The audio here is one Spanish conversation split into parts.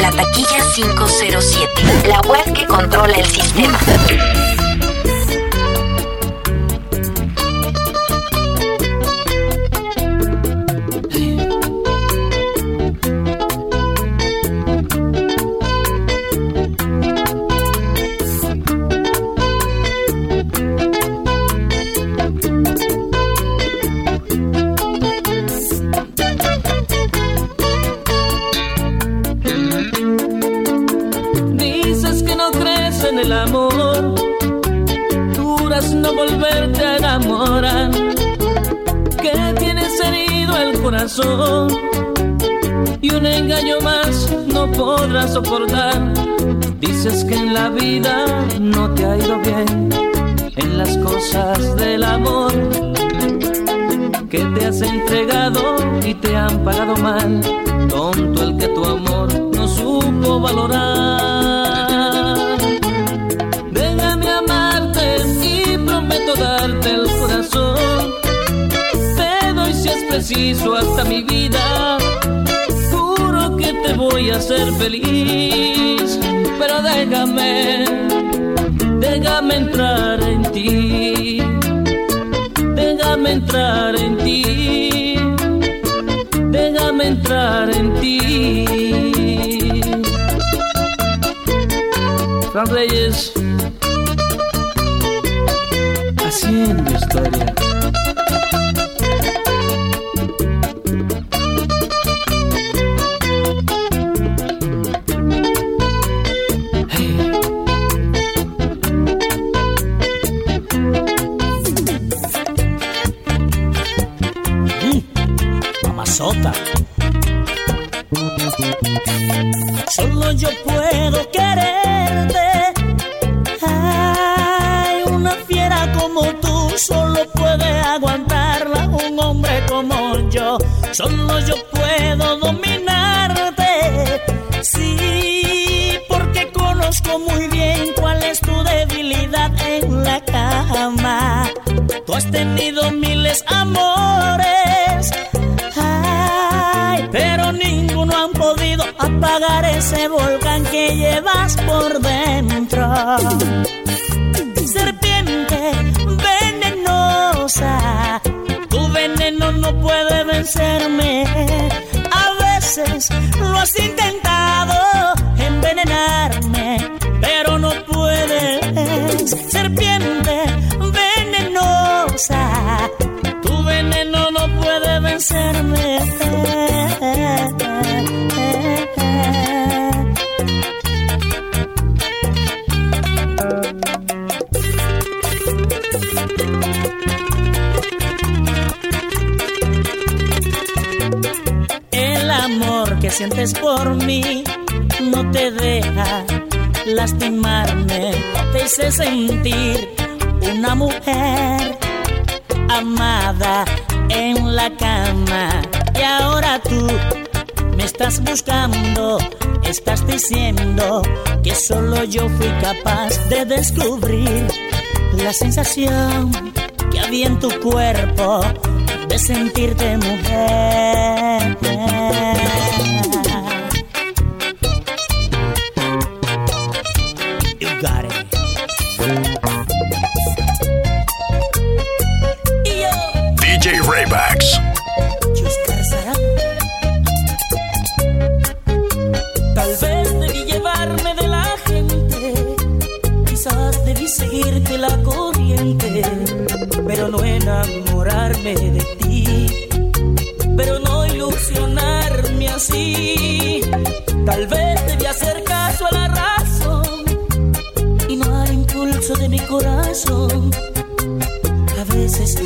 La taquilla 507, la web que controla el sistema. Soportar. Dices que en la vida no te ha ido bien en las cosas del amor. Que te has entregado y te han pagado mal. Tonto el que tu amor no supo valorar. darte el corazón. Te doy si es preciso hasta mi vida. Juro que te voy a hacer feliz. Pero déjame, déjame entrar en ti. Déjame entrar en ti. Déjame entrar en ti. Fran Reyes haciendo historia. Mamazota. Solo yo puedo quererte solo puede aguantarla un hombre como yo. Solo yo puedo dominarte. Sí, porque conozco muy bien cuál es tu debilidad en la cama. Tú has tenido miles amores. Ese volcán que llevas por dentro. Serpiente, tu veneno no puede vencerme. A veces lo has capaz de descubrir la sensación que había en tu cuerpo de sentirte mujer.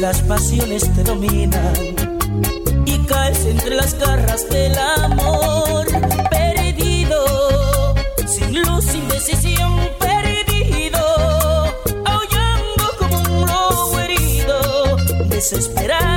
Las pasiones te dominan y caes entre las garras del amor. Perdido, sin luz, sin decisión, perdido. Aullando como un lobo herido, desesperado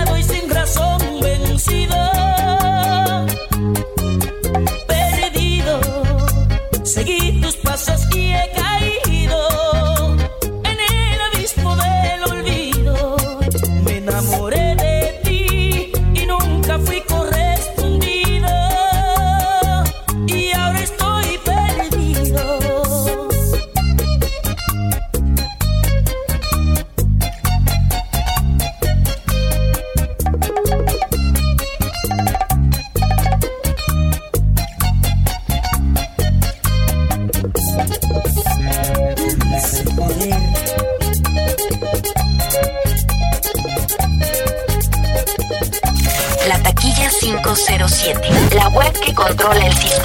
controla el sistema.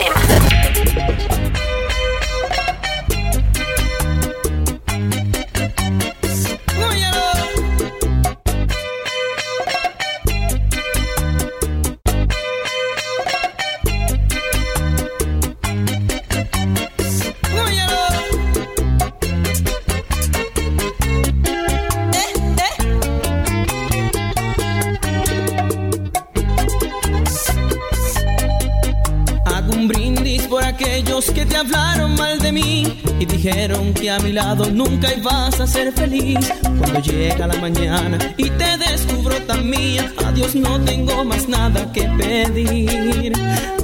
A nunca ibas a ser feliz. Cuando llega la mañana y te descubro tan mía, adiós no tengo más nada que pedir.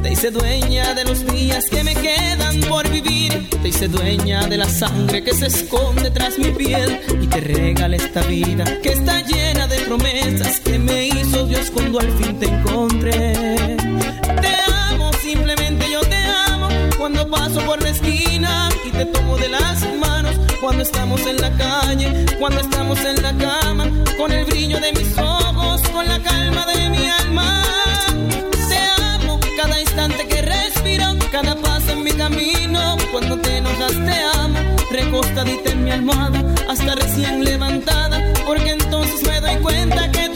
Te hice dueña de los días que me quedan por vivir. Te hice dueña de la sangre que se esconde tras mi piel y te regalé esta vida que está llena de promesas que me hizo Dios cuando al fin te encontré. Te amo, simplemente yo te amo. Cuando paso por la esquina y te tomo de las manos. Cuando estamos en la calle, cuando estamos en la cama. Con el brillo de mis ojos, con la calma de mi alma. Te amo cada instante que respiro, cada paso en mi camino. Cuando te enojas te amo, recostadita en mi almohada, hasta recién levantada. Porque entonces me doy cuenta que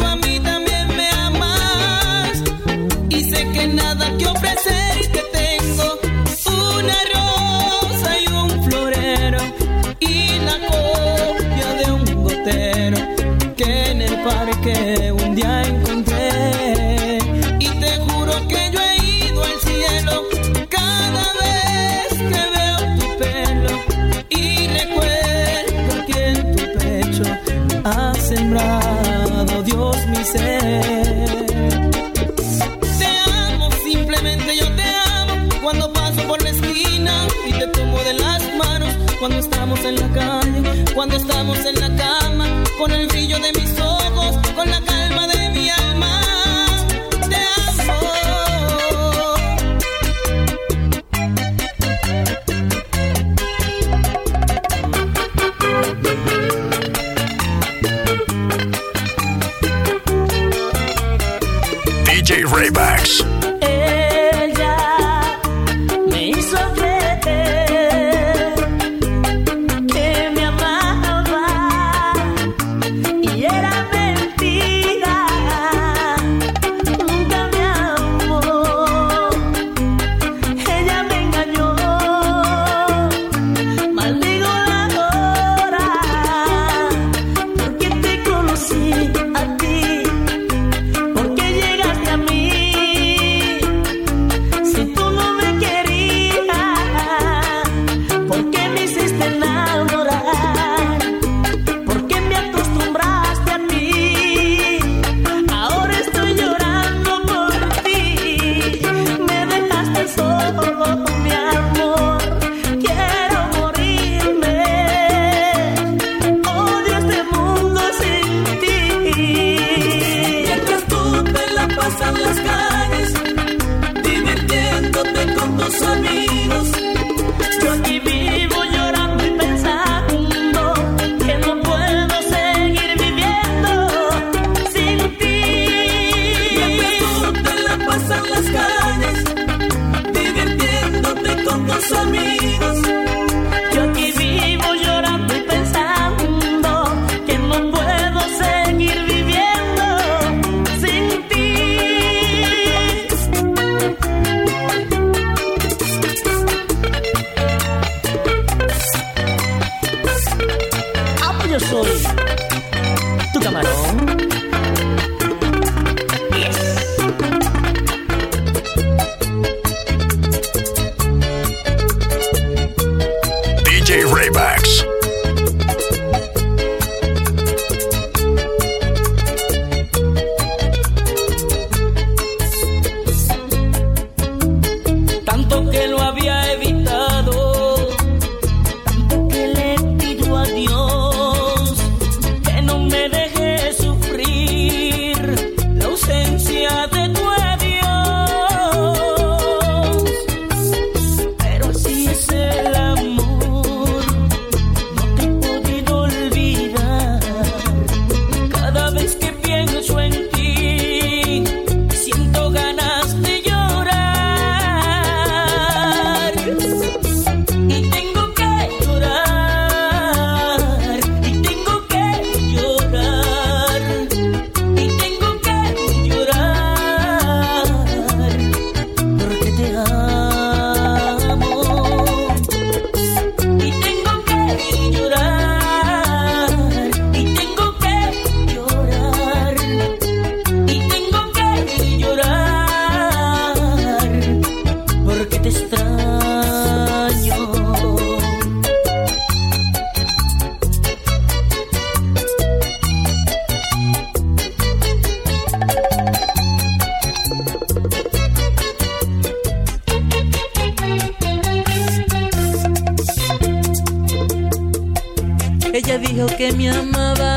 que me amaba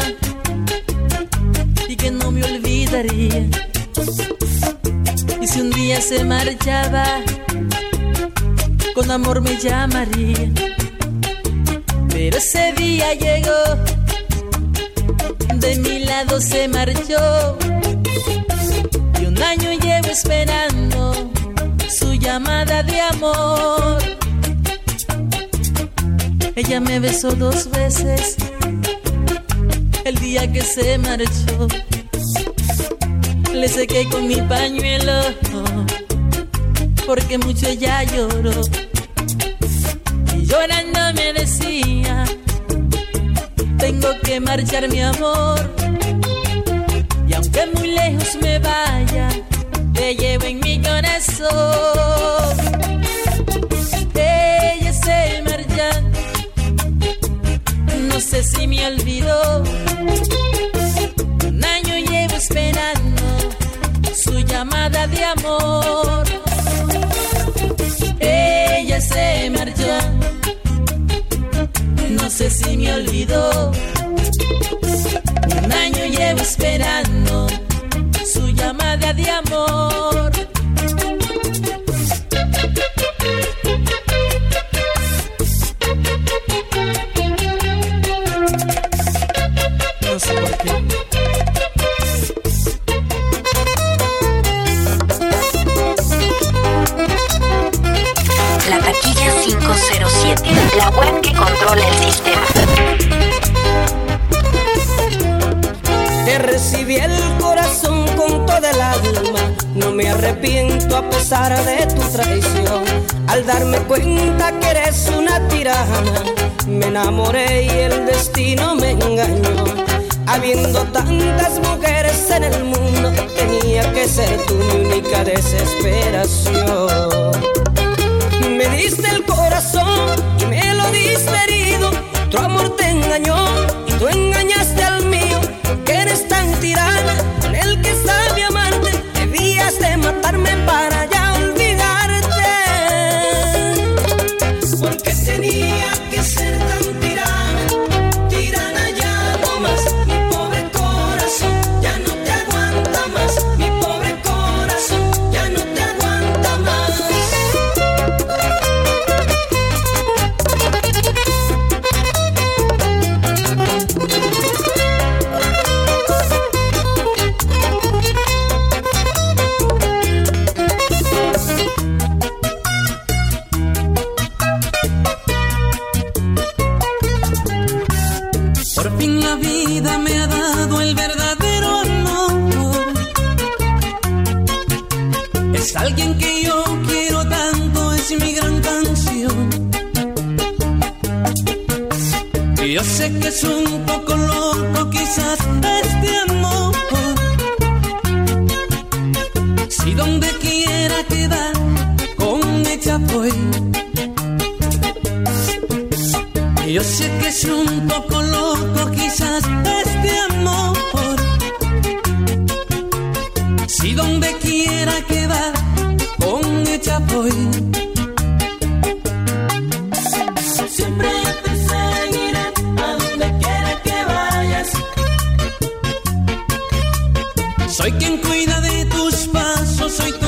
y que no me olvidaría. Y si un día se marchaba, con amor me llamaría. Pero ese día llegó, de mi lado se marchó. Y un año llevo esperando su llamada de amor. Ella me besó dos veces día que se marchó. Le sequé con mi pañuelo porque mucho ella lloró. Y llorando me decía, tengo que marchar mi amor. Y aunque muy lejos me vaya, te llevo en mi corazón. No sé si me olvidó. Un año llevo esperando su llamada de amor. Ella se marchó, no sé si me olvidó. Un año llevo esperando su llamada de amor. Desesperación. Quizás este amor. Si donde quiera quedar con ella voy. Yo sé que es un poco soy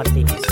Martínez.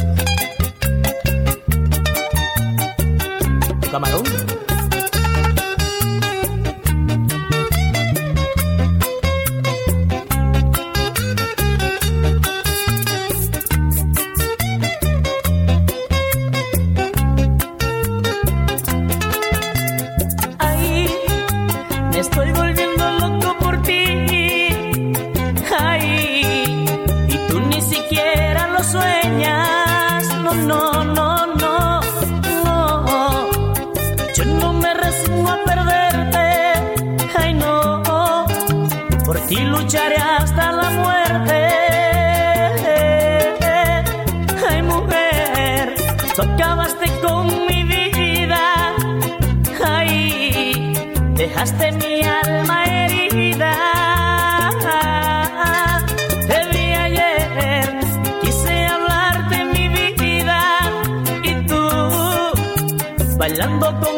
dejaste mi alma herida. Te vi ayer y quise hablarte mi vida y tú bailando con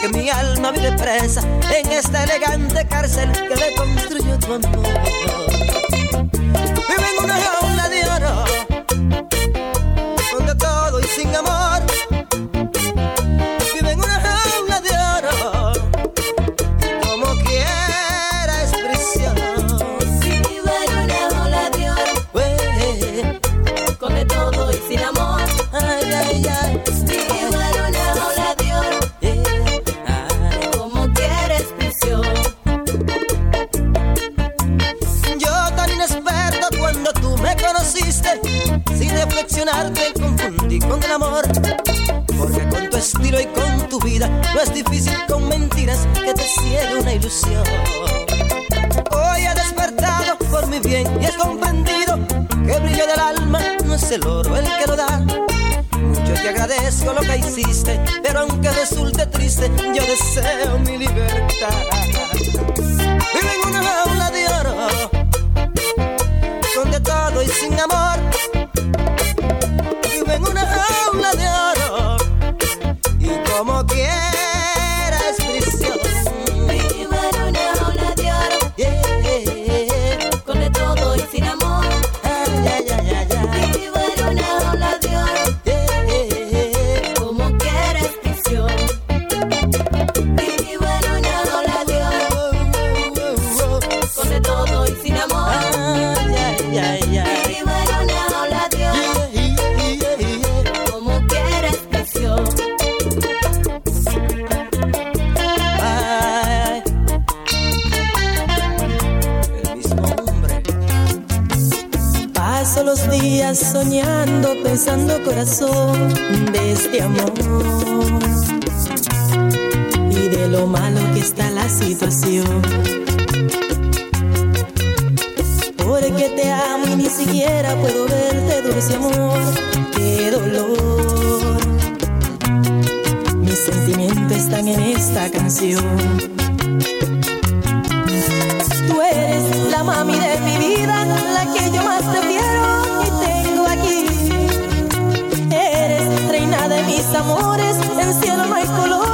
porque mi alma vive presa en esta elegante cárcel que le construyó tu amor. el oro el que lo da. Mucho te agradezco lo que hiciste, pero aunque resulte triste, yo deseo mi libertad. Vivo en una jaula de oro, donde todo y sin amor pensando corazón de este amor y de lo malo que está la situación. Porque te amo y ni siquiera puedo verte, dulce amor, qué dolor. Mis sentimientos están en esta canción. colores.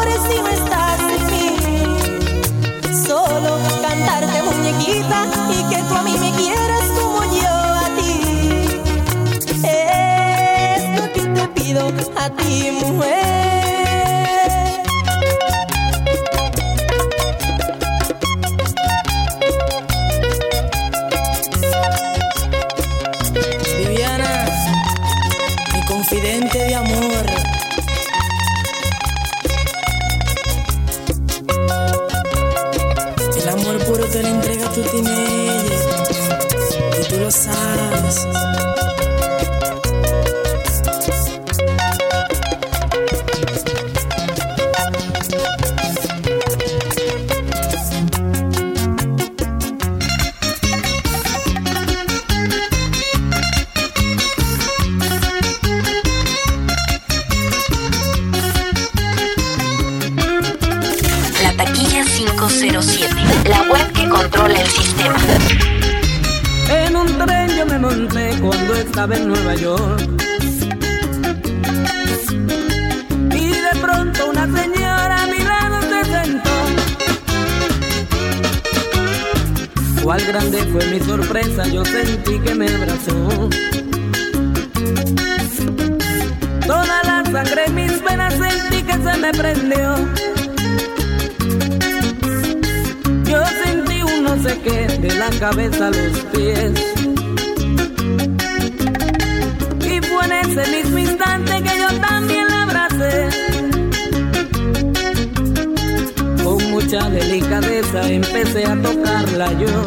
Estaba en Nueva York. Y de pronto una señora a mi lado se sentó. Cuál grande fue mi sorpresa, yo sentí que me abrazó. Toda la sangre en mis venas sentí que se me prendió. Yo sentí un no sé qué de la cabeza a los pies. Empecé a tocarla yo.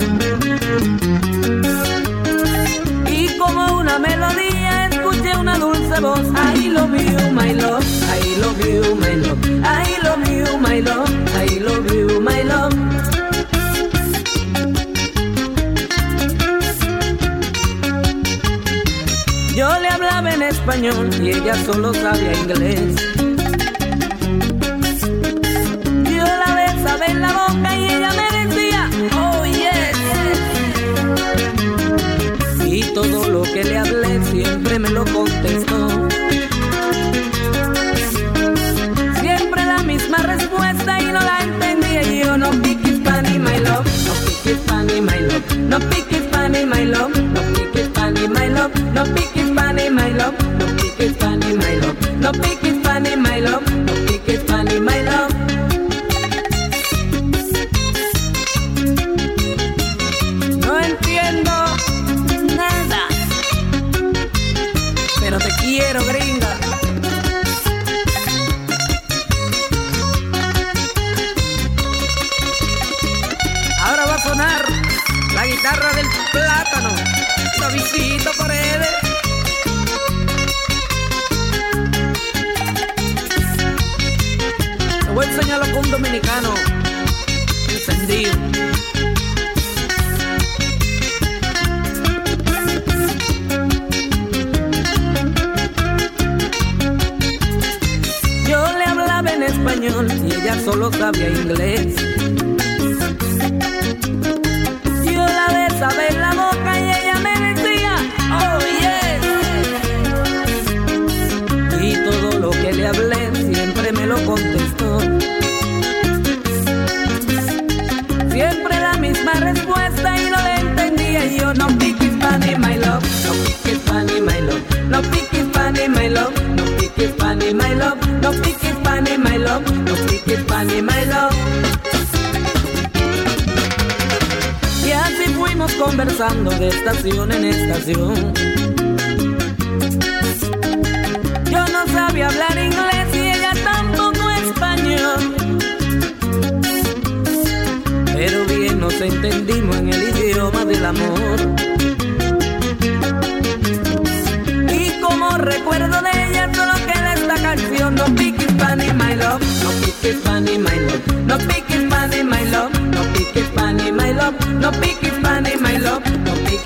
Y como una melodía escuché una dulce voz. I love you, my love. I love you, my love. I love you, my love. I love you, my love. Yo le hablaba en español y ella solo sabía inglés. Que le hablé siempre me lo contestó. Estación en estación. Yo no sabía hablar inglés y ella tampoco español. Pero bien nos entendimos en el idioma del amor. Y como recuerdo de ella, solo queda esta canción. No pick Spanish, my love. No pick Spanish, my love. No pick Spanish, my love. No pick Spanish, my love. No